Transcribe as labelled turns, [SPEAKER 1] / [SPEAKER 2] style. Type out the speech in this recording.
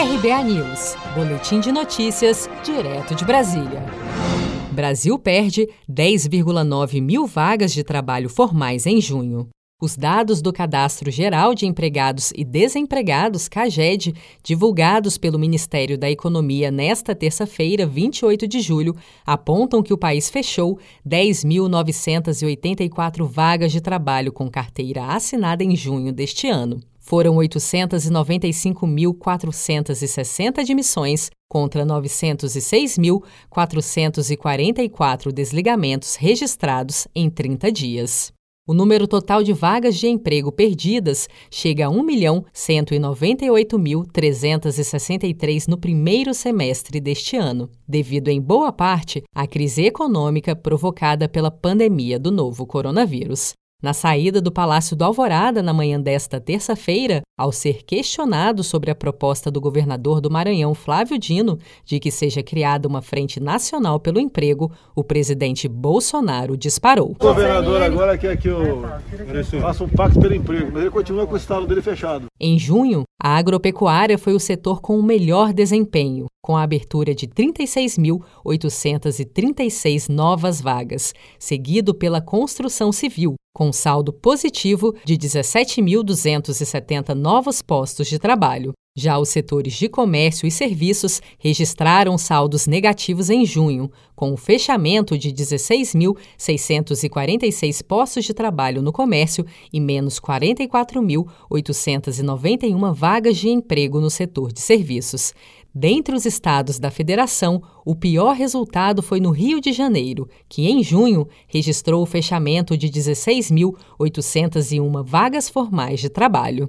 [SPEAKER 1] RBA News, Boletim de Notícias, direto de Brasília. Brasil perde 10,9 mil vagas de trabalho formais em junho. Os dados do Cadastro Geral de Empregados e Desempregados, CAGED, divulgados pelo Ministério da Economia nesta terça-feira, 28 de julho, apontam que o país fechou 10.984 vagas de trabalho com carteira assinada em junho deste ano. Foram 895.460 admissões contra 906.444 desligamentos registrados em 30 dias. O número total de vagas de emprego perdidas chega a 1.198.363 no primeiro semestre deste ano, devido em boa parte à crise econômica provocada pela pandemia do novo coronavírus. Na saída do Palácio do Alvorada na manhã desta terça-feira, ao ser questionado sobre a proposta do governador do Maranhão, Flávio Dino, de que seja criada uma frente nacional pelo emprego, o presidente Bolsonaro disparou.
[SPEAKER 2] O governador agora quer que eu faça um pacto pelo emprego, mas ele continua com o estado dele fechado.
[SPEAKER 1] Em junho, a agropecuária foi o setor com o melhor desempenho, com a abertura de 36.836 novas vagas, seguido pela construção civil, com saldo positivo de 17.270 novos postos de trabalho. Já os setores de comércio e serviços registraram saldos negativos em junho, com o fechamento de 16.646 postos de trabalho no comércio e menos 44.891 vagas de emprego no setor de serviços. Dentre os estados da federação, o pior resultado foi no Rio de Janeiro, que em junho registrou o fechamento de 16.801 vagas formais de trabalho.